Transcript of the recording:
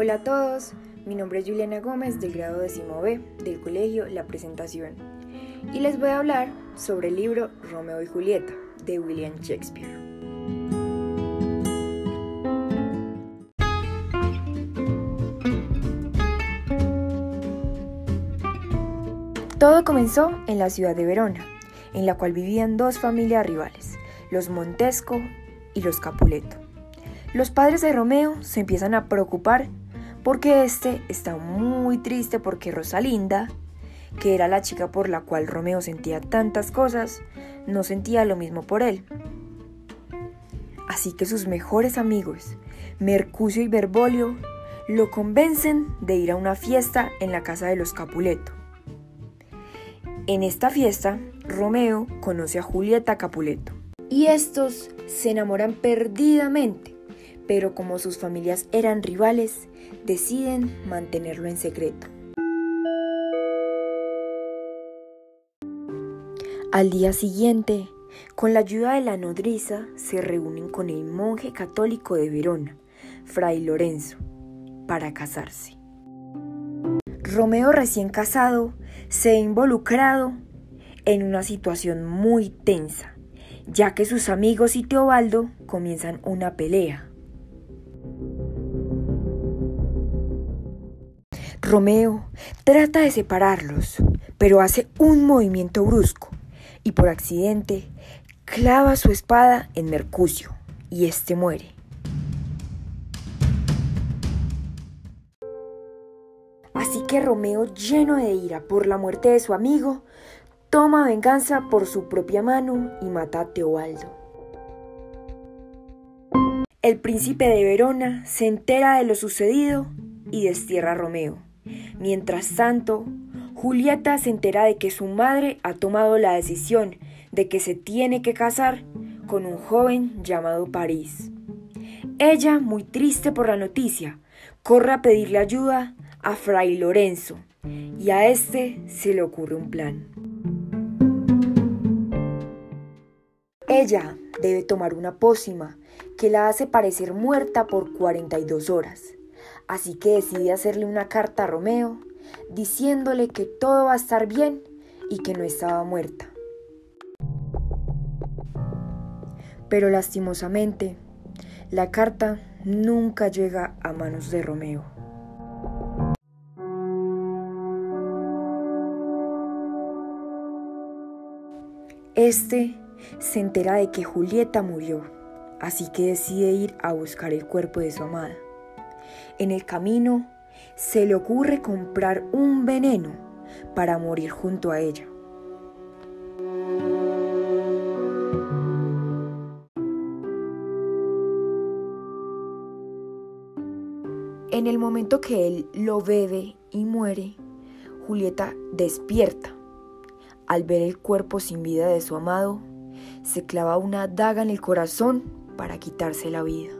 Hola a todos, mi nombre es Juliana Gómez del grado décimo B del colegio La Presentación y les voy a hablar sobre el libro Romeo y Julieta de William Shakespeare. Todo comenzó en la ciudad de Verona, en la cual vivían dos familias rivales, los Montesco y los Capuleto. Los padres de Romeo se empiezan a preocupar porque este está muy triste porque Rosalinda, que era la chica por la cual Romeo sentía tantas cosas, no sentía lo mismo por él. Así que sus mejores amigos, Mercucio y Berbolio, lo convencen de ir a una fiesta en la casa de los Capuleto. En esta fiesta, Romeo conoce a Julieta Capuleto y estos se enamoran perdidamente pero como sus familias eran rivales, deciden mantenerlo en secreto. Al día siguiente, con la ayuda de la nodriza, se reúnen con el monje católico de Verona, Fray Lorenzo, para casarse. Romeo recién casado se ha involucrado en una situación muy tensa, ya que sus amigos y Teobaldo comienzan una pelea. Romeo trata de separarlos, pero hace un movimiento brusco y por accidente clava su espada en Mercucio y éste muere. Así que Romeo, lleno de ira por la muerte de su amigo, toma venganza por su propia mano y mata a Teobaldo. El príncipe de Verona se entera de lo sucedido y destierra a Romeo. Mientras tanto, Julieta se entera de que su madre ha tomado la decisión de que se tiene que casar con un joven llamado París. Ella, muy triste por la noticia, corre a pedirle ayuda a Fray Lorenzo y a este se le ocurre un plan. Ella debe tomar una pócima que la hace parecer muerta por 42 horas así que decide hacerle una carta a Romeo diciéndole que todo va a estar bien y que no estaba muerta. Pero lastimosamente, la carta nunca llega a manos de Romeo. Este se entera de que Julieta murió, así que decide ir a buscar el cuerpo de su amada. En el camino se le ocurre comprar un veneno para morir junto a ella. En el momento que él lo bebe y muere, Julieta despierta. Al ver el cuerpo sin vida de su amado, se clava una daga en el corazón para quitarse la vida.